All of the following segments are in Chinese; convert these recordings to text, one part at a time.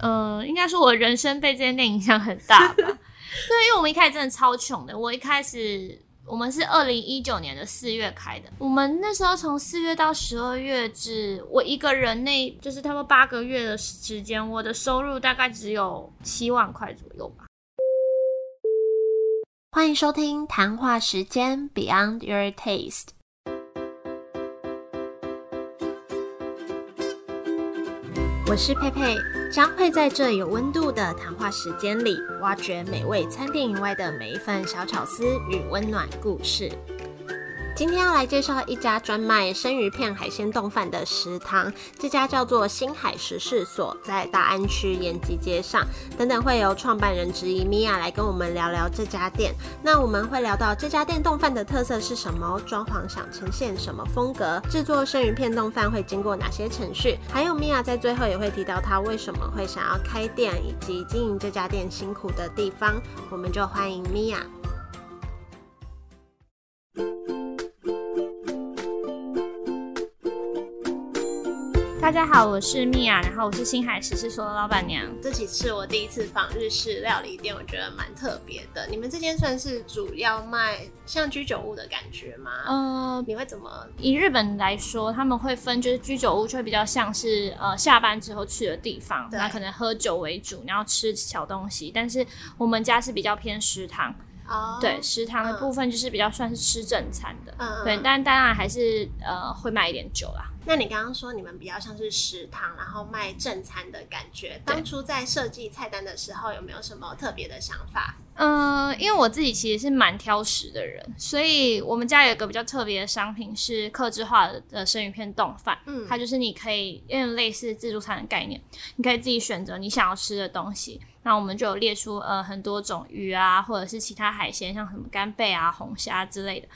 呃，应该说我人生被这间店影响很大吧。对，因为我们一开始真的超穷的。我一开始我们是二零一九年的四月开的，我们那时候从四月到十二月，只我一个人那就是他们八个月的时间，我的收入大概只有七万块左右吧。欢迎收听谈话时间 Beyond Your Taste，我是佩佩，将会在这有温度的谈话时间里，挖掘美味餐厅以外的每一份小巧思与温暖故事。今天要来介绍一家专卖生鱼片、海鲜冻饭的食堂，这家叫做星海食事所，在大安区延吉街上。等等会由创办人之一米娅来跟我们聊聊这家店。那我们会聊到这家店冻饭的特色是什么，装潢想呈现什么风格，制作生鱼片冻饭会经过哪些程序，还有米娅在最后也会提到她为什么会想要开店，以及经营这家店辛苦的地方。我们就欢迎米娅。大家好，我是米娅，然后我是星海食事所的老板娘。这几次我第一次访日式料理店，我觉得蛮特别的。你们这间算是主要卖像居酒屋的感觉吗？呃，你会怎么？以日本来说，他们会分就是居酒屋，就会比较像是呃下班之后去的地方，那可能喝酒为主，然后吃小东西。但是我们家是比较偏食堂。对食堂的部分就是比较算是吃正餐的，嗯对，但当然还是呃会卖一点酒啦。那你刚刚说你们比较像是食堂，然后卖正餐的感觉，当初在设计菜单的时候有没有什么特别的想法？嗯，因为我自己其实是蛮挑食的人，所以我们家有一个比较特别的商品是克制化的生鱼片冻饭，嗯，它就是你可以因为类似自助餐的概念，你可以自己选择你想要吃的东西。那我们就有列出呃很多种鱼啊，或者是其他海鲜，像什么干贝啊、红虾之类的，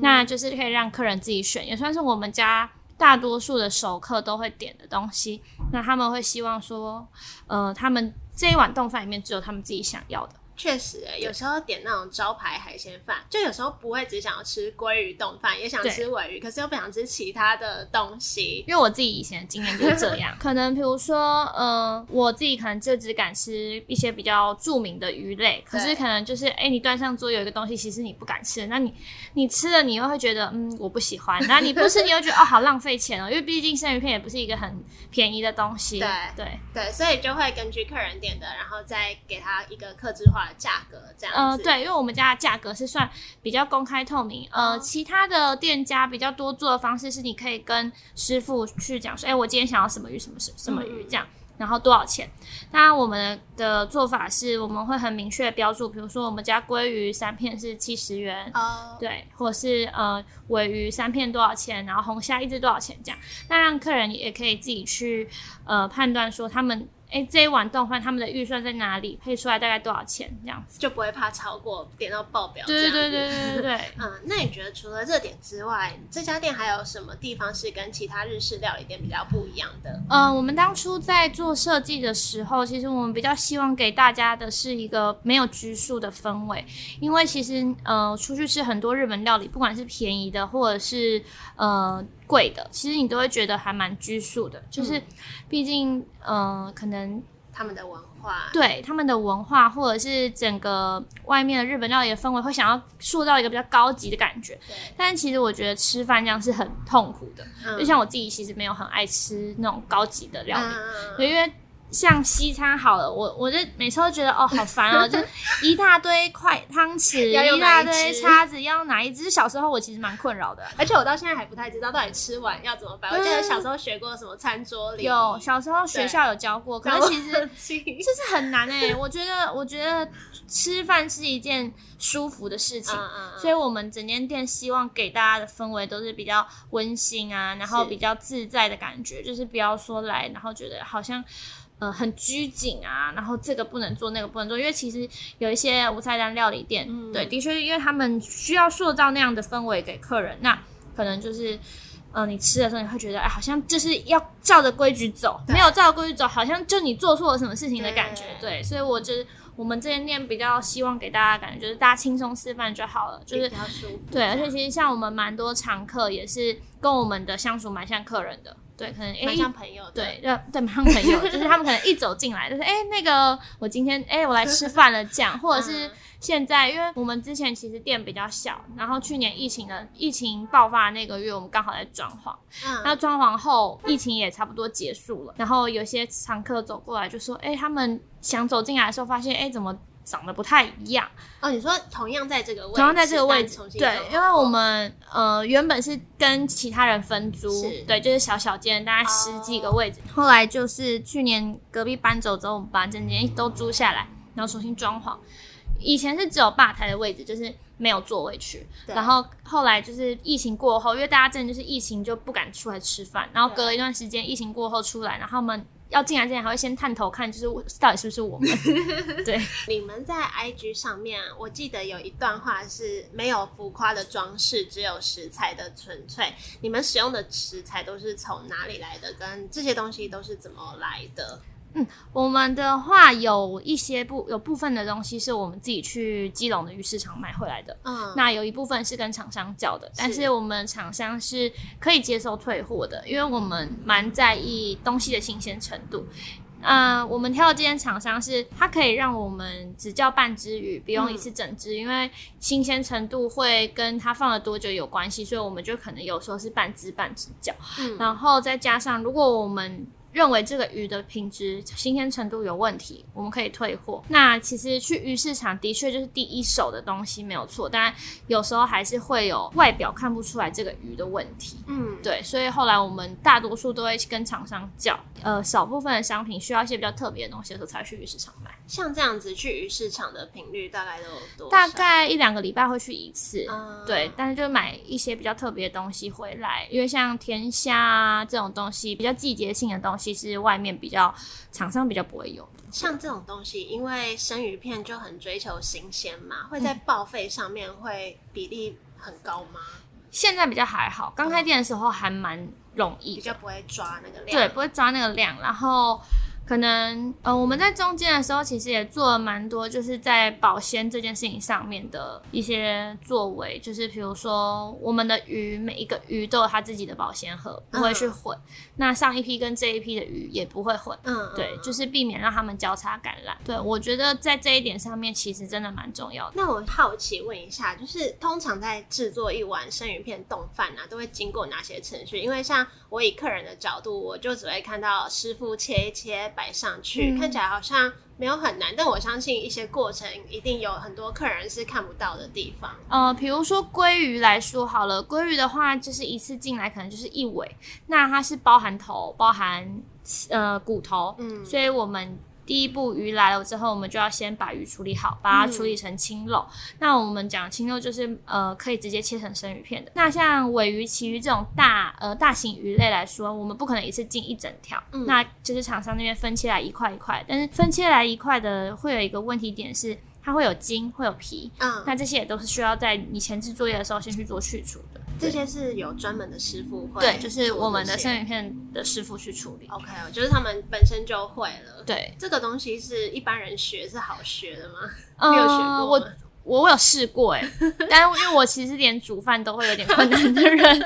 那就是可以让客人自己选，也算是我们家大多数的熟客都会点的东西。那他们会希望说，呃，他们这一碗冻饭里面只有他们自己想要的。确实，有时候点那种招牌海鲜饭，就有时候不会只想要吃鲑鱼冻饭，也想吃尾鱼，可是又不想吃其他的东西。因为我自己以前的经验就是这样，可能比如说，呃，我自己可能就只敢吃一些比较著名的鱼类，可是可能就是，哎，你端上桌有一个东西，其实你不敢吃，那你你吃了，你又会觉得，嗯，我不喜欢。那你不吃，你又觉得，哦，好浪费钱哦，因为毕竟生鱼片也不是一个很便宜的东西。对对对，所以就会根据客人点的，然后再给他一个克制化。价格这样呃，对，因为我们家的价格是算比较公开透明。呃，其他的店家比较多做的方式是，你可以跟师傅去讲说，哎，我今天想要什么鱼，什么什什么鱼这样，然后多少钱。当然，我们的做法是，我们会很明确标注，比如说我们家鲑鱼三片是七十元，哦，对，或者是呃尾鱼三片多少钱，然后红虾一只多少钱这样，那让客人也可以自己去呃判断说他们。哎，这一碗冻饭他们的预算在哪里？配出来大概多少钱？这样子就不会怕超过点到爆表。对对对对对对。嗯，那你觉得除了这点之外，这家店还有什么地方是跟其他日式料理店比较不一样的？嗯，我们当初在做设计的时候，其实我们比较希望给大家的是一个没有拘束的氛围，因为其实呃，出去吃很多日本料理，不管是便宜的或者是呃。贵的，其实你都会觉得还蛮拘束的，就是毕竟，呃，可能他们的文化，对他们的文化，或者是整个外面的日本料理的氛围，会想要塑造一个比较高级的感觉。但其实我觉得吃饭这样是很痛苦的，就像我自己其实没有很爱吃那种高级的料理，因为。像西餐好了，我我就每次都觉得哦好烦啊，就一大堆筷汤匙，一大堆叉子，要哪一只？小时候我其实蛮困扰的，而且我到现在还不太知道到底吃完要怎么办。我记得小时候学过什么餐桌礼，有小时候学校有教过，可是 其实这是很难哎。我觉得我觉得吃饭是一件舒服的事情，所以我们整间店希望给大家的氛围都是比较温馨啊，然后比较自在的感觉，就是不要说来然后觉得好像。呃，很拘谨啊，然后这个不能做，那个不能做，因为其实有一些无菜单料理店，对，的确，因为他们需要塑造那样的氛围给客人，那可能就是，呃，你吃的时候你会觉得，哎，好像就是要照着规矩走，没有照着规矩走，好像就你做错了什么事情的感觉，对，所以我觉得我们这间店比较希望给大家感觉就是大家轻松吃饭就好了，就是对，而且其实像我们蛮多常客也是跟我们的相处蛮像客人的。对，可能蛮像朋友，对，对，蛮像朋友，就是他们可能一走进来就是哎，那个我今天哎，我来吃饭了这样，或者是现在，因为我们之前其实店比较小，然后去年疫情的疫情爆发那个月，我们刚好在装潢，嗯，那装潢后疫情也差不多结束了，然后有些常客走过来就说，哎，他们想走进来的时候发现，哎，怎么？长得不太一样。哦，你说同样在这个位置，同样在这个位置，对，因为我们呃原本是跟其他人分租，对，就是小小间，大概十几个位置，后来就是去年隔壁搬走之后，我们把整间都租下来，然后重新装潢。以前是只有吧台的位置，就是没有座位区，然后后来就是疫情过后，因为大家真的就是疫情就不敢出来吃饭，然后隔了一段时间，疫情过后出来，然后我们。要进来之前还会先探头看，就是到底是不是我们？对，你们在 IG 上面，我记得有一段话是没有浮夸的装饰，只有食材的纯粹。你们使用的食材都是从哪里来的？跟这些东西都是怎么来的？嗯，我们的话有一些部有部分的东西是我们自己去基隆的鱼市场买回来的，嗯，那有一部分是跟厂商叫的，但是。我们厂商是可以接受退货的，因为我们蛮在意东西的新鲜程度。嗯，我们挑的这间厂商是它可以让我们只叫半只鱼，不用一次整只，因为新鲜程度会跟它放了多久有关系，所以我们就可能有时候是半只半只叫，嗯。然后再加上如果我们。认为这个鱼的品质、新鲜程度有问题，我们可以退货。那其实去鱼市场的确就是第一手的东西没有错，但有时候还是会有外表看不出来这个鱼的问题。嗯，对，所以后来我们大多数都会跟厂商叫，呃，少部分的商品需要一些比较特别的东西的时候才去鱼市场买。像这样子去鱼市场的频率大概都多？大概一两个礼拜会去一次。对，但是就买一些比较特别的东西回来，因为像甜虾啊这种东西，比较季节性的东西。是外面比较厂商比较不会有，像这种东西，因为生鱼片就很追求新鲜嘛，会在报废上面会比例很高吗？现在比较还好，刚开店的时候还蛮容易，比较不会抓那个量，对，不会抓那个量，然后。可能呃，我们在中间的时候，其实也做了蛮多，就是在保鲜这件事情上面的一些作为，就是比如说我们的鱼，每一个鱼都有它自己的保鲜盒，不会去混。那上一批跟这一批的鱼也不会混，嗯，对，就是避免让他们交叉感染。对我觉得在这一点上面，其实真的蛮重要的。那我好奇问一下，就是通常在制作一碗生鱼片冻饭啊，都会经过哪些程序？因为像我以客人的角度，我就只会看到师傅切一切。摆上去看起来好像没有很难，但我相信一些过程一定有很多客人是看不到的地方。呃，比如说鲑鱼来说好了，鲑鱼的话就是一次进来可能就是一尾，那它是包含头、包含呃骨头，嗯，所以我们。第一步鱼来了之后，我们就要先把鱼处理好，把它处理成青肉。那我们讲青肉就是呃可以直接切成生鱼片的。那像尾鱼、旗鱼这种大呃大型鱼类来说，我们不可能一次进一整条，那就是厂商那边分切来一块一块。但是分切来一块的会有一个问题点是，它会有筋，会有皮。嗯，那这些也都是需要在你前置作业的时候先去做去除的。这些是有专门的师傅会，对，就是我们的生鱼片的师傅去处理。OK，就是他们本身就会了。对，这个东西是一般人学是好学的吗？没有学过。我我我有试过哎，但是因为我其实连煮饭都会有点困难的人，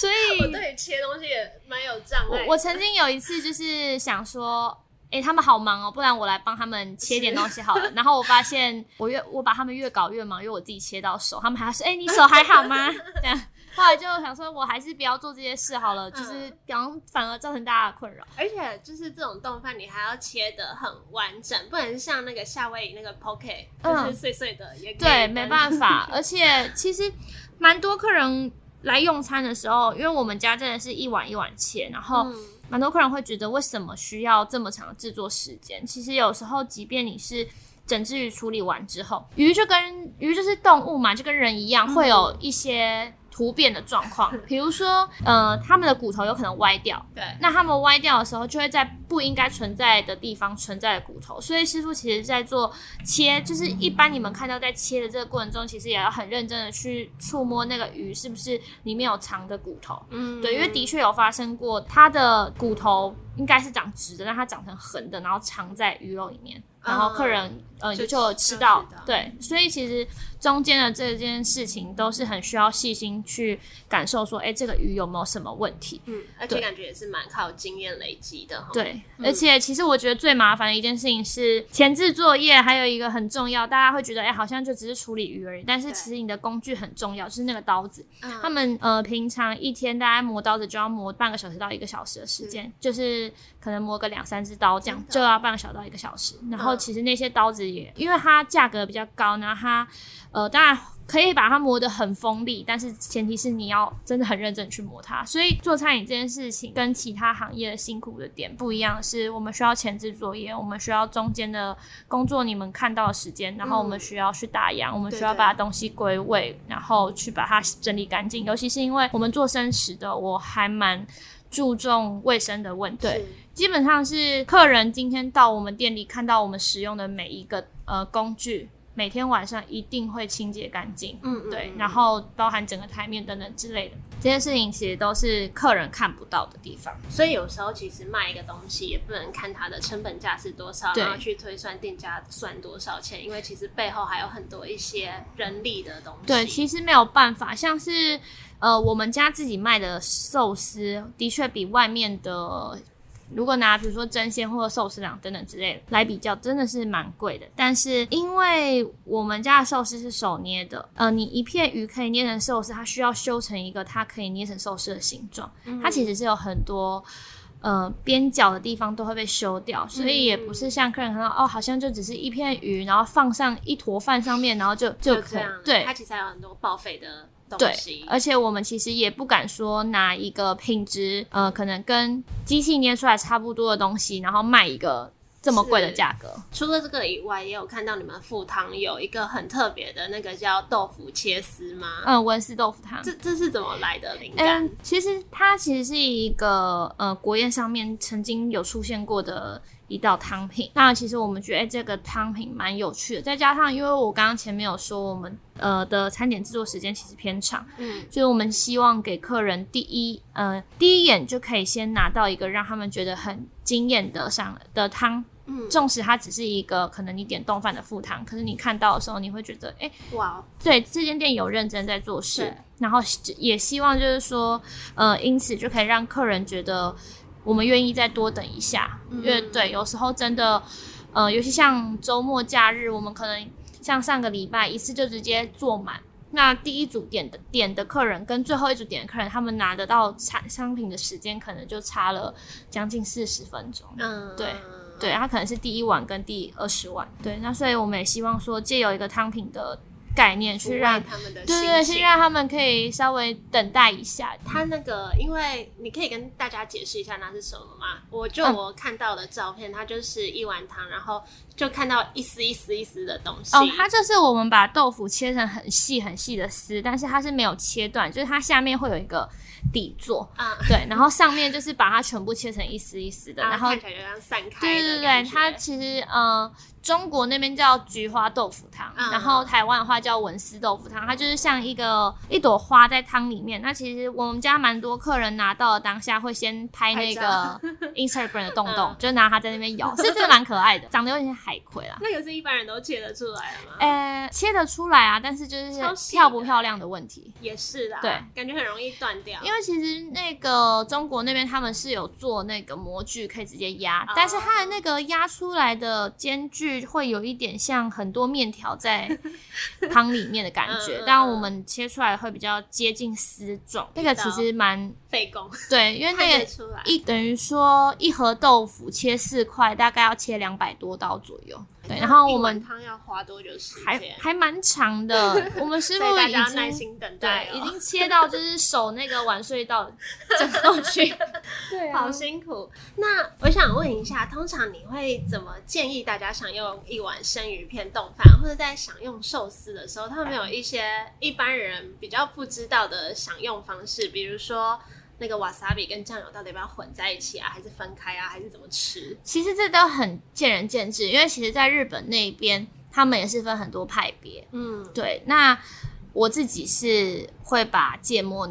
所以我对切东西也蛮有障碍。我曾经有一次就是想说。哎，他们好忙哦，不然我来帮他们切点东西好了。然后我发现，我越我把他们越搞越忙，因为我自己切到手，他们还说：“哎，你手还好吗？” 这样，后来就想说，我还是不要做这些事好了，就是后反而造成大家的困扰。而且就是这种冻饭，你还要切的很完整，不能像那个夏威夷那个 poke，就是碎碎的也对，没办法。而且其实蛮多客人来用餐的时候，因为我们家真的是一碗一碗切，然后。蛮多客人会觉得，为什么需要这么长的制作时间？其实有时候，即便你是整只鱼处理完之后，鱼就跟鱼就是动物嘛，就跟人一样，会有一些突变的状况。比如说，呃，他们的骨头有可能歪掉，对，那他们歪掉的时候，就会在不应该存在的地方存在的骨头。所以师傅其实在做切，就是一般你们看到在切的这个过程中，其实也要很认真的去触摸那个鱼是不是里面有藏的骨头。嗯，对，因为的确有发生过，它的骨头应该是长直的，但它长成横的，然后藏在鱼肉里面。然后客人呃就吃到，对，所以其实中间的这件事情都是很需要细心去感受，说哎这个鱼有没有什么问题？嗯，而且感觉也是蛮靠经验累积的。对，而且其实我觉得最麻烦的一件事情是前置作业，还有一个很重要，大家会觉得哎好像就只是处理鱼而已，但是其实你的工具很重要，就是那个刀子。他们呃平常一天大家磨刀子就要磨半个小时到一个小时的时间，就是可能磨个两三只刀这样就要半个小时到一个小时，然后。其实那些刀子也，因为它价格比较高，然后它，呃，当然可以把它磨得很锋利，但是前提是你要真的很认真去磨它。所以做餐饮这件事情跟其他行业的辛苦的点不一样，是我们需要前置作业，我们需要中间的工作你们看到的时间，然后我们需要去打烊，我们需要把东西归位，然后去把它整理干净。尤其是因为我们做生食的，我还蛮注重卫生的问题。基本上是客人今天到我们店里看到我们使用的每一个呃工具，每天晚上一定会清洁干净。嗯，对，然后包含整个台面等等之类的这些事情，其实都是客人看不到的地方。所以有时候其实卖一个东西也不能看它的成本价是多少，然后去推算店家算多少钱，因为其实背后还有很多一些人力的东西。对，其实没有办法，像是呃我们家自己卖的寿司，的确比外面的。如果拿比如说真鲜或者寿司郎等等之类的来比较，真的是蛮贵的。但是因为我们家的寿司是手捏的，呃，你一片鱼可以捏成寿司，它需要修成一个它可以捏成寿司的形状。它其实是有很多呃边角的地方都会被修掉，所以也不是像客人看到哦，好像就只是一片鱼，然后放上一坨饭上面，然后就就可以。对，它其实还有很多报废的。对，而且我们其实也不敢说拿一个品质，呃，可能跟机器捏出来差不多的东西，然后卖一个这么贵的价格。除了这个以外，也有看到你们富汤有一个很特别的那个叫豆腐切丝吗？嗯，文思豆腐汤。这这是怎么来的灵感？其实它其实是一个呃国宴上面曾经有出现过的。一道汤品，那其实我们觉得这个汤品蛮有趣的，再加上因为我刚刚前面有说，我们呃的餐点制作时间其实偏长，嗯，所以我们希望给客人第一呃第一眼就可以先拿到一个让他们觉得很惊艳的上的汤，嗯，纵使它只是一个可能你点冻饭的副汤，可是你看到的时候你会觉得，哎，哇，对，这间店有认真在做事，然后也希望就是说，呃，因此就可以让客人觉得。我们愿意再多等一下，因为对，有时候真的，呃，尤其像周末假日，我们可能像上个礼拜一次就直接坐满。那第一组点的点的客人跟最后一组点的客人，他们拿得到产商品的时间可能就差了将近四十分钟。嗯，对对，他可能是第一碗跟第二十碗。对，那所以我们也希望说，借由一个汤品的。概念去让他们的对对，先让他们可以稍微等待一下。他那个，因为你可以跟大家解释一下那是什么吗？我就我看到的照片，它就是一碗汤，然后就看到一丝一丝一丝的东西。哦，它就是我们把豆腐切成很细很细的丝，但是它是没有切断，就是它下面会有一个。底座啊，对，然后上面就是把它全部切成一丝一丝的，然后看起来就像散开。对对对，它其实呃，中国那边叫菊花豆腐汤，然后台湾的话叫文思豆腐汤，它就是像一个一朵花在汤里面。那其实我们家蛮多客人拿到当下会先拍那个 Instagram 的洞洞，就拿它在那边咬，是真的蛮可爱的，长得有点像海葵啦。那个是一般人都切得出来的吗？呃，切得出来啊，但是就是漂不漂亮的问题。也是啦，对，感觉很容易断掉。因为其实那个中国那边他们是有做那个模具，可以直接压，但是它的那个压出来的间距会有一点像很多面条在 汤里面的感觉，但我们切出来会比较接近丝状。那个其实蛮费工，对，因为那个一等于说一盒豆腐切四块，大概要切两百多刀左右。对，然后我们汤要花多久时间？还还蛮长的。我们师傅已经耐心等待，对，已经切到就是手那个晚睡到整过去，对，好辛苦。那我想问一下，通常你会怎么建议大家享用一碗生鱼片冻饭，或者在享用寿司的时候，他们有一些一般人比较不知道的享用方式，比如说。那个 wasabi 跟酱油到底要不要混在一起啊，还是分开啊，还是怎么吃？其实这都很见仁见智，因为其实在日本那边，他们也是分很多派别。嗯，对。那我自己是会把芥末。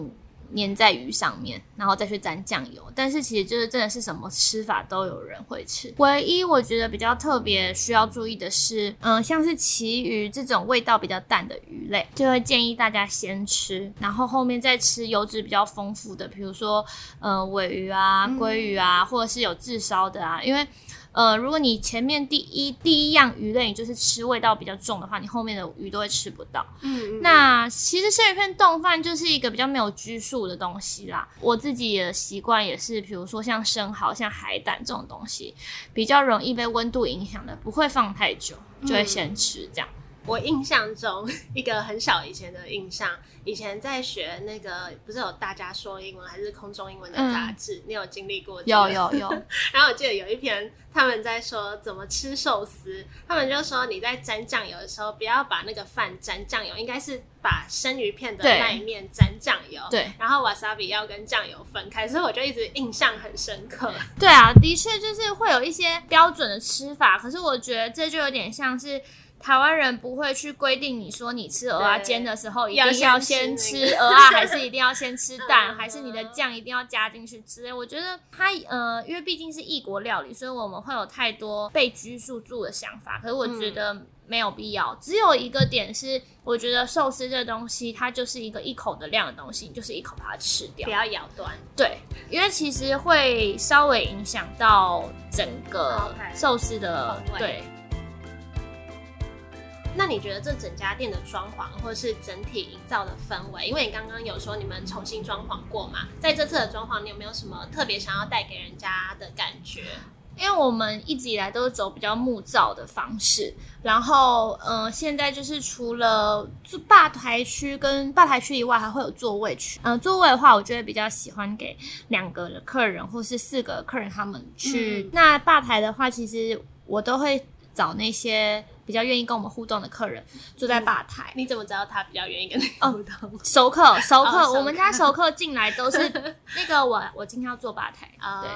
粘在鱼上面，然后再去沾酱油。但是其实就是真的是什么吃法都有人会吃。唯一我觉得比较特别需要注意的是，嗯，像是旗鱼这种味道比较淡的鱼类，就会建议大家先吃，然后后面再吃油脂比较丰富的，比如说嗯尾鱼啊、鲑鱼啊，或者是有炙烧的啊，因为。呃，如果你前面第一第一样鱼类你就是吃味道比较重的话，你后面的鱼都会吃不到。嗯，那其实生鱼片冻饭就是一个比较没有拘束的东西啦。我自己的习惯也是，比如说像生蚝、像海胆这种东西，比较容易被温度影响的，不会放太久，就会先吃这样。我印象中一个很小以前的印象，以前在学那个不是有大家说英文还是空中英文的杂志，你有经历过？有有有。然后我记得有一篇他们在说怎么吃寿司，他们就说你在沾酱油的时候，不要把那个饭沾酱油，应该是把生鱼片的那一面沾酱油。对。然后 wasabi 要跟酱油分开，所以我就一直印象很深刻。对啊，的确就是会有一些标准的吃法，可是我觉得这就有点像是。台湾人不会去规定你说你吃鹅啊煎的时候一定要先吃鹅啊，还是一定要先吃蛋，还是你的酱一定要加进去之类。我觉得它呃，因为毕竟是异国料理，所以我们会有太多被拘束住的想法。可是我觉得没有必要。只有一个点是，我觉得寿司这东西它就是一个一口的量的东西，你就是一口把它吃掉，不要咬断。对，因为其实会稍微影响到整个寿司的对。那你觉得这整家店的装潢，或者是整体营造的氛围？因为你刚刚有说你们重新装潢过嘛，在这次的装潢，你有没有什么特别想要带给人家的感觉？因为我们一直以来都是走比较木造的方式，然后嗯，现在就是除了坐吧台区跟吧台区以外，还会有座位区。嗯，座位的话，我就会比较喜欢给两个客人或是四个客人他们去。那吧台的话，其实我都会找那些。比较愿意跟我们互动的客人坐在吧台，你怎么知道他比较愿意跟你互动？熟客，熟客，我们家熟客进来都是 那个我，我今天要坐吧台。对，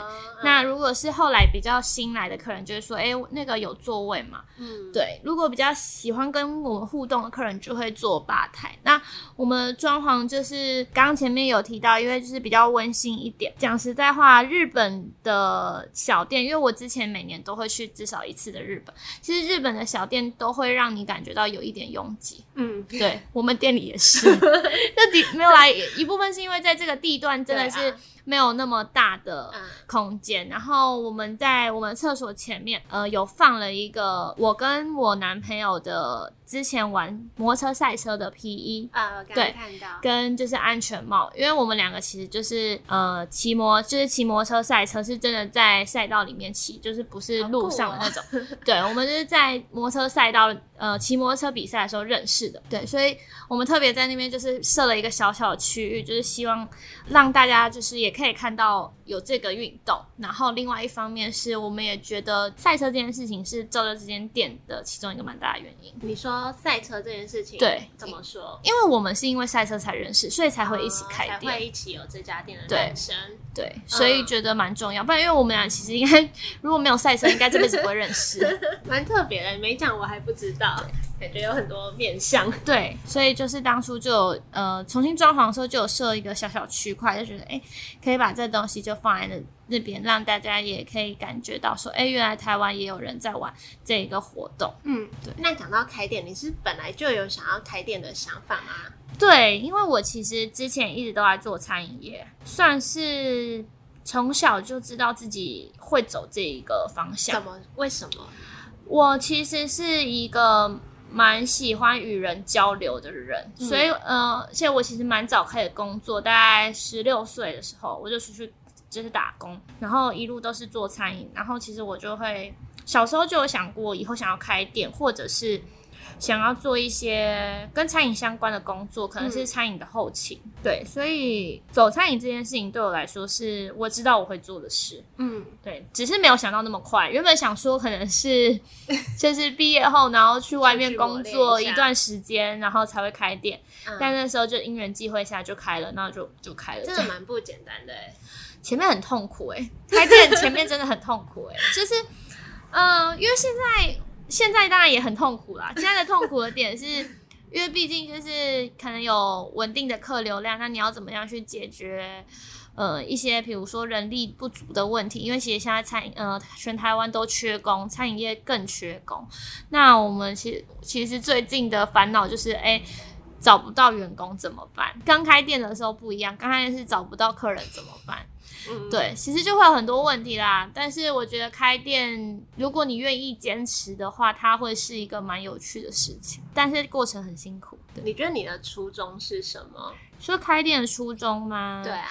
那如果是后来比较新来的客人，就是说，哎，那个有座位嘛？嗯，对。如果比较喜欢跟我们互动的客人，就会坐吧台。那我们装潢就是刚刚前面有提到，因为就是比较温馨一点。讲实在话，日本的小店，因为我之前每年都会去至少一次的日本，其实日本的小店。都会让你感觉到有一点拥挤，嗯，对我们店里也是，这底没有来一部分是因为在这个地段真的是。没有那么大的空间，然后我们在我们厕所前面，呃，有放了一个我跟我男朋友的之前玩摩托车赛车的皮衣啊，对，看到。跟就是安全帽，因为我们两个其实就是呃骑摩就是骑摩托车赛车，是真的在赛道里面骑，就是不是路上的那种，对，我们就是在摩托车赛道呃骑摩托车比赛的时候认识的，对，所以我们特别在那边就是设了一个小小的区域，就是希望让大家就是也。可以看到有这个运动，然后另外一方面是我们也觉得赛车这件事情是造就这间店的其中一个蛮大的原因。你说赛车这件事情，对，怎么说？因为我们是因为赛车才认识，所以才会一起开店，才会一起有这家店的诞生。对，所以觉得蛮重要。不然，因为我们俩其实应该 如果没有赛车，应该这辈子不会认识。蛮特别的，没讲我还不知道。感觉有很多面向，对，所以就是当初就呃重新装潢的时候就有设一个小小区块，就觉得哎，可以把这东西就放在那那边，让大家也可以感觉到说，哎，原来台湾也有人在玩这一个活动。嗯，对。那讲到开店，你是本来就有想要开店的想法吗？对，因为我其实之前一直都在做餐饮业，算是从小就知道自己会走这一个方向。怎么？为什么？我其实是一个。蛮喜欢与人交流的人，所以呃，而且我其实蛮早开始工作，大概十六岁的时候我就出去就是打工，然后一路都是做餐饮，然后其实我就会小时候就有想过以后想要开店，或者是想要做一些跟餐饮相关的工作，可能是餐饮的后勤。对，所以走餐饮这件事情对我来说是我知道我会做的事。嗯，对，只是没有想到那么快。原本想说可能是 就是毕业后，然后去外面工作一段时间，然后才会开店。但那时候就因缘际会下就开了，那就就开了。真的蛮不简单的哎，前面很痛苦哎，开店前面真的很痛苦哎，就是嗯，因为现在。现在当然也很痛苦啦。现在的痛苦的点是，因为毕竟就是可能有稳定的客流量，那你要怎么样去解决呃一些比如说人力不足的问题？因为其实现在餐饮呃全台湾都缺工，餐饮业更缺工。那我们其实其实最近的烦恼就是，哎，找不到员工怎么办？刚开店的时候不一样，刚开店是找不到客人怎么办？对，其实就会有很多问题啦。但是我觉得开店，如果你愿意坚持的话，它会是一个蛮有趣的事情。但是过程很辛苦。你觉得你的初衷是什么？说开店的初衷吗？对啊。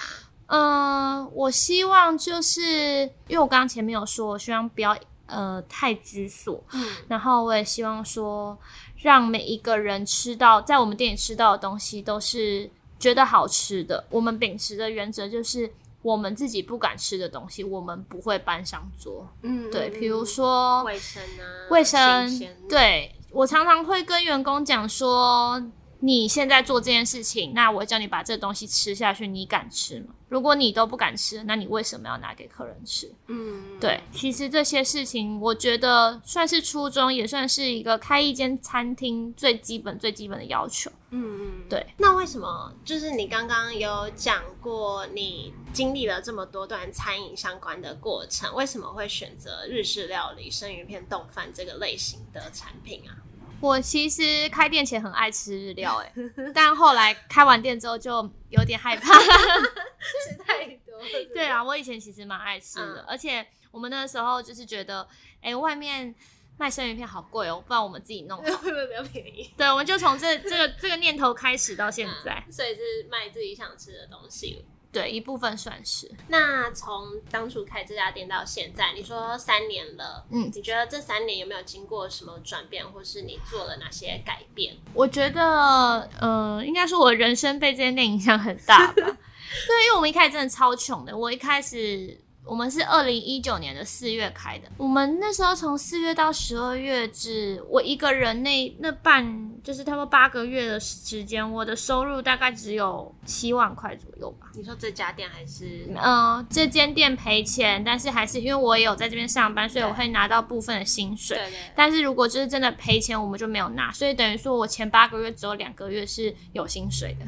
嗯，我希望就是，因为我刚刚前面有说，我希望不要呃太拘束。嗯。然后我也希望说，让每一个人吃到在我们店里吃到的东西都是觉得好吃的。我们秉持的原则就是。我们自己不敢吃的东西，我们不会搬上桌。嗯，对，比如说卫生啊，卫生。对我常常会跟员工讲说。你现在做这件事情，那我叫你把这东西吃下去，你敢吃吗？如果你都不敢吃，那你为什么要拿给客人吃？嗯，对，其实这些事情，我觉得算是初衷，也算是一个开一间餐厅最基本、最基本的要求。嗯嗯，对。那为什么就是你刚刚有讲过，你经历了这么多段餐饮相关的过程，为什么会选择日式料理、生鱼片、冻饭这个类型的产品啊？我其实开店前很爱吃日料，哎，但后来开完店之后就有点害怕，吃太多。对啊，我以前其实蛮爱吃的，而且我们那时候就是觉得，哎，外面卖生鱼片好贵哦，不然我们自己弄，会不会比较便宜？对，我们就从这这个这个念头开始到现在，所以是卖自己想吃的东西。对，一部分算是。那从当初开这家店到现在，你说三年了，嗯，你觉得这三年有没有经过什么转变，或是你做了哪些改变？我觉得，呃，应该说我人生被这间店影响很大吧。对，因为我们一开始真的超穷的，我一开始。我们是二零一九年的四月开的，我们那时候从四月到十二月，只我一个人那那半就是差不多八个月的时间，我的收入大概只有七万块左右吧。你说这家店还是？嗯，这间店赔钱，但是还是因为我也有在这边上班，所以我会拿到部分的薪水。对对。但是如果就是真的赔钱，我们就没有拿，所以等于说我前八个月只有两个月是有薪水的。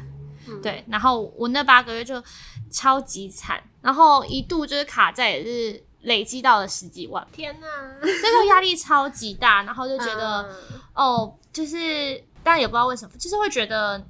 对，然后我那八个月就超级惨，然后一度就是卡债也是累积到了十几万，天哪，这个压力超级大，然后就觉得哦，就是但也不知道为什么，就是会觉得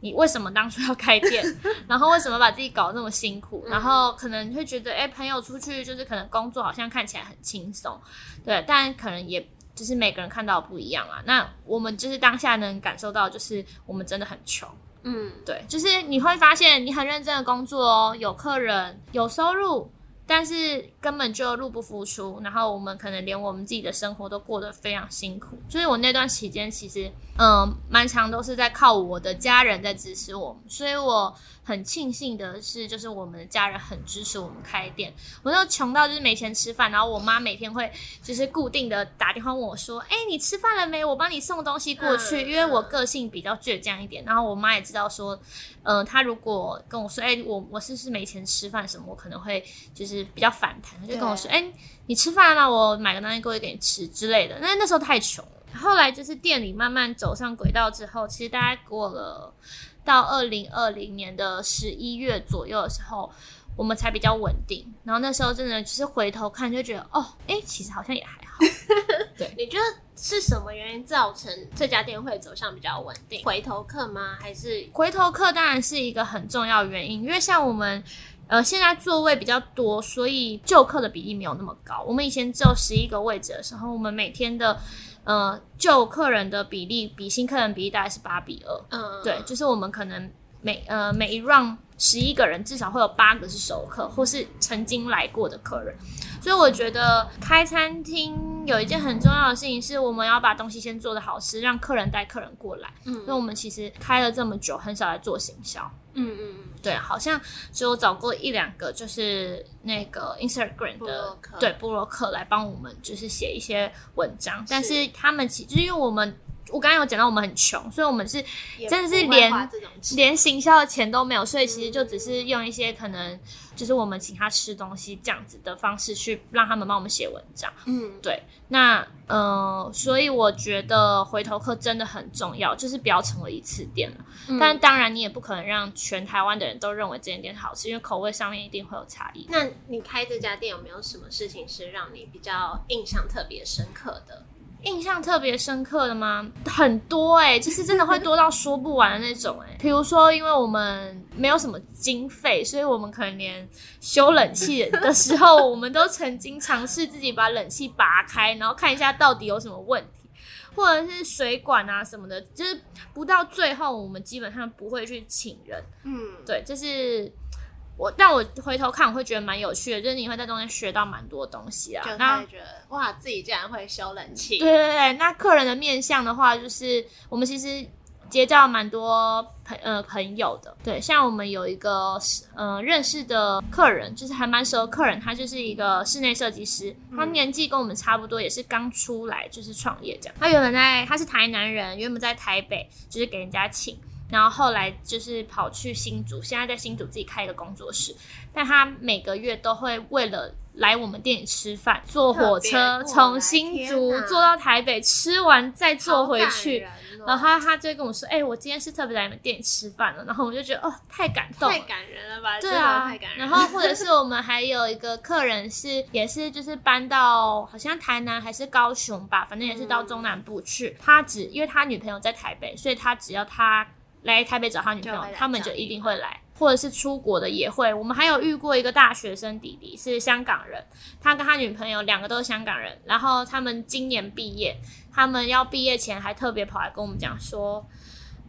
你为什么当初要开店，然后为什么把自己搞那么辛苦，然后可能会觉得哎，朋友出去就是可能工作好像看起来很轻松，对，但可能也就是每个人看到不一样啊。那我们就是当下能感受到，就是我们真的很穷。嗯，对，就是你会发现你很认真的工作哦，有客人，有收入。但是根本就入不敷出，然后我们可能连我们自己的生活都过得非常辛苦。所以我那段期间其实，嗯，蛮长都是在靠我的家人在支持我。所以我很庆幸的是，就是我们的家人很支持我们开店。我那时候穷到就是没钱吃饭，然后我妈每天会就是固定的打电话问我说：“哎，你吃饭了没？我帮你送东西过去。”因为我个性比较倔强一点，然后我妈也知道说。嗯，她如果跟我说，哎，我我是不是没钱吃饭什么，我可能会就是比较反弹，就跟我说，哎，你吃饭了吗，我买个东西过去给你吃之类的。那那时候太穷了。后来就是店里慢慢走上轨道之后，其实大概过了到二零二零年的十一月左右的时候。我们才比较稳定，然后那时候真的就是回头看就觉得，哦，哎，其实好像也还好。对，你觉得是什么原因造成这家店会走向比较稳定？回头客吗？还是回头客当然是一个很重要原因，因为像我们，呃，现在座位比较多，所以旧客的比例没有那么高。我们以前只有十一个位置的时候，我们每天的呃旧客人的比例比新客人比例大概是八比二。嗯，对，就是我们可能每呃每一 round。十一个人至少会有八个是熟客，或是曾经来过的客人，所以我觉得开餐厅有一件很重要的事情是，我们要把东西先做的好吃，让客人带客人过来。嗯，因为我们其实开了这么久，很少来做行销。嗯嗯嗯，对，好像只有找过一两个，就是那个 Instagram 的对布洛克来帮我们，就是写一些文章。但是他们其实因为我们。我刚刚有讲到我们很穷，所以我们是真的是连连行销的钱都没有，所以其实就只是用一些可能就是我们请他吃东西这样子的方式去让他们帮我们写文章。嗯，对。那呃，所以我觉得回头客真的很重要，就是不要成为一次店了。但当然你也不可能让全台湾的人都认为这间店好吃，因为口味上面一定会有差异。那你开这家店有没有什么事情是让你比较印象特别深刻的？印象特别深刻的吗？很多哎，就是真的会多到说不完的那种哎。比如说，因为我们没有什么经费，所以我们可能连修冷气的时候，我们都曾经尝试自己把冷气拔开，然后看一下到底有什么问题，或者是水管啊什么的，就是不到最后，我们基本上不会去请人。嗯，对，就是。我但我回头看，我会觉得蛮有趣的，就是你会在中间学到蛮多东西啊。就会觉得哇，自己竟然会修冷气。对对对，那客人的面相的话，就是我们其实结交蛮多朋呃朋友的。对，像我们有一个呃认识的客人，就是还蛮熟的客人，他就是一个室内设计师，他年纪跟我们差不多，也是刚出来就是创业这样。他原本在他是台南人，原本在台北就是给人家请。然后后来就是跑去新竹，现在在新竹自己开一个工作室。但他每个月都会为了来我们店里吃饭，坐火车从新竹坐到台北，吃完再坐回去。然后他他就跟我说：“哎，我今天是特别来你们店里吃饭了。”然后我就觉得哦，太感动，太感人了吧？对啊，太感人。然后或者是我们还有一个客人是也是就是搬到好像台南还是高雄吧，反正也是到中南部去。他只因为他女朋友在台北，所以他只要他。来台北找他女朋友，他们就一定会来，或者是出国的也会。我们还有遇过一个大学生弟弟，是香港人，他跟他女朋友两个都是香港人，然后他们今年毕业，他们要毕业前还特别跑来跟我们讲说。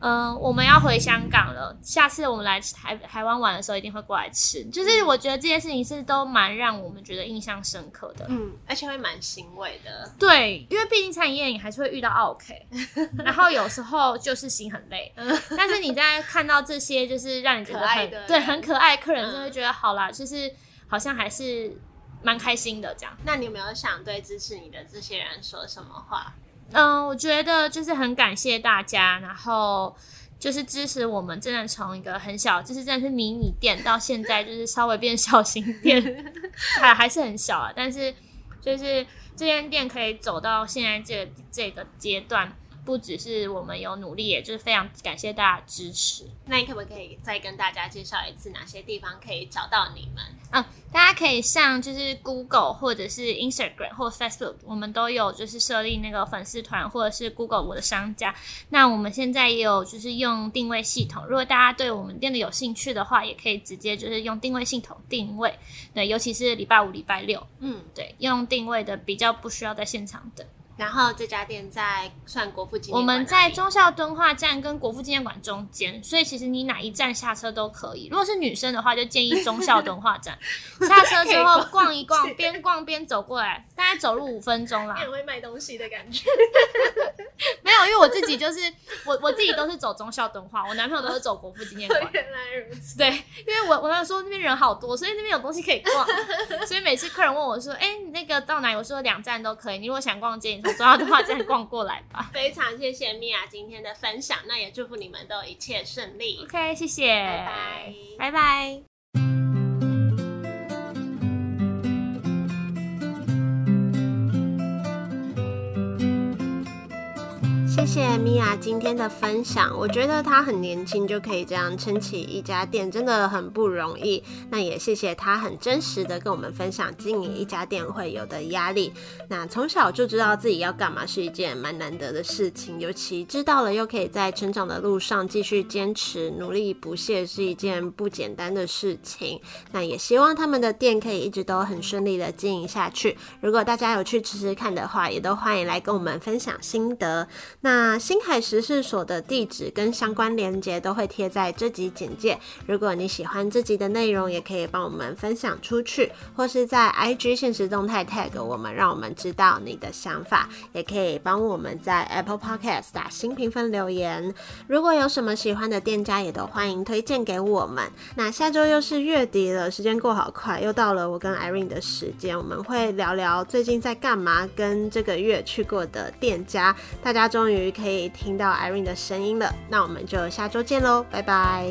嗯，我们要回香港了。下次我们来台台湾玩的时候，一定会过来吃。就是我觉得这件事情是都蛮让我们觉得印象深刻的。嗯，而且会蛮欣慰的。对，因为毕竟餐饮业你还是会遇到 OK，然后有时候就是心很累。但是你在看到这些就是让你觉得很对很可爱客人，就会觉得好啦，就是好像还是蛮开心的这样。那你有没有想对支持你的这些人说什么话？嗯，我觉得就是很感谢大家，然后就是支持我们，真的从一个很小，就是真的是迷你店，到现在就是稍微变小型店，还还是很小啊。但是就是这间店可以走到现在这个这个阶段，不只是我们有努力，也就是非常感谢大家支持。那你可不可以再跟大家介绍一次哪些地方可以找到你们？嗯，大家可以上就是 Google 或者是 Instagram 或 Facebook，我们都有就是设立那个粉丝团，或者是 Google 我的商家。那我们现在也有就是用定位系统，如果大家对我们店的有兴趣的话，也可以直接就是用定位系统定位。对，尤其是礼拜五、礼拜六，嗯，对，用定位的比较不需要在现场等。然后这家店在算国父纪念馆，我们在忠孝敦化站跟国父纪念馆中间，所以其实你哪一站下车都可以。如果是女生的话，就建议忠孝敦化站 下车之后逛一逛，边逛边走过来，大概走路五分钟啦。很会卖东西的感觉，没 有，因为我自己就是 我我自己都是走忠孝敦化，我男朋友都是走国父纪念馆。原来如此，对，因为我我那说那边人好多，所以那边有东西可以逛，所以每次客人问我说，哎，你那个到哪？我说两站都可以，你如果想逛街。你从中校敦化站逛过来吧。非常谢谢米娅今天的分享，那也祝福你们都一切顺利。OK，谢谢，拜拜，拜拜。谢米娅今天的分享，我觉得她很年轻就可以这样撑起一家店，真的很不容易。那也谢谢她很真实的跟我们分享经营一家店会有的压力。那从小就知道自己要干嘛是一件蛮难得的事情，尤其知道了又可以在成长的路上继续坚持努力不懈，是一件不简单的事情。那也希望他们的店可以一直都很顺利的经营下去。如果大家有去吃吃看的话，也都欢迎来跟我们分享心得。那那星海时事所的地址跟相关链接都会贴在这集简介。如果你喜欢这集的内容，也可以帮我们分享出去，或是在 IG 现实动态 tag 我们，让我们知道你的想法。也可以帮我们在 Apple Podcast 打新评分留言。如果有什么喜欢的店家，也都欢迎推荐给我们。那下周又是月底了，时间过好快，又到了我跟 Irene 的时间，我们会聊聊最近在干嘛，跟这个月去过的店家。大家终于可以听到 Irene 的声音了，那我们就下周见喽，拜拜。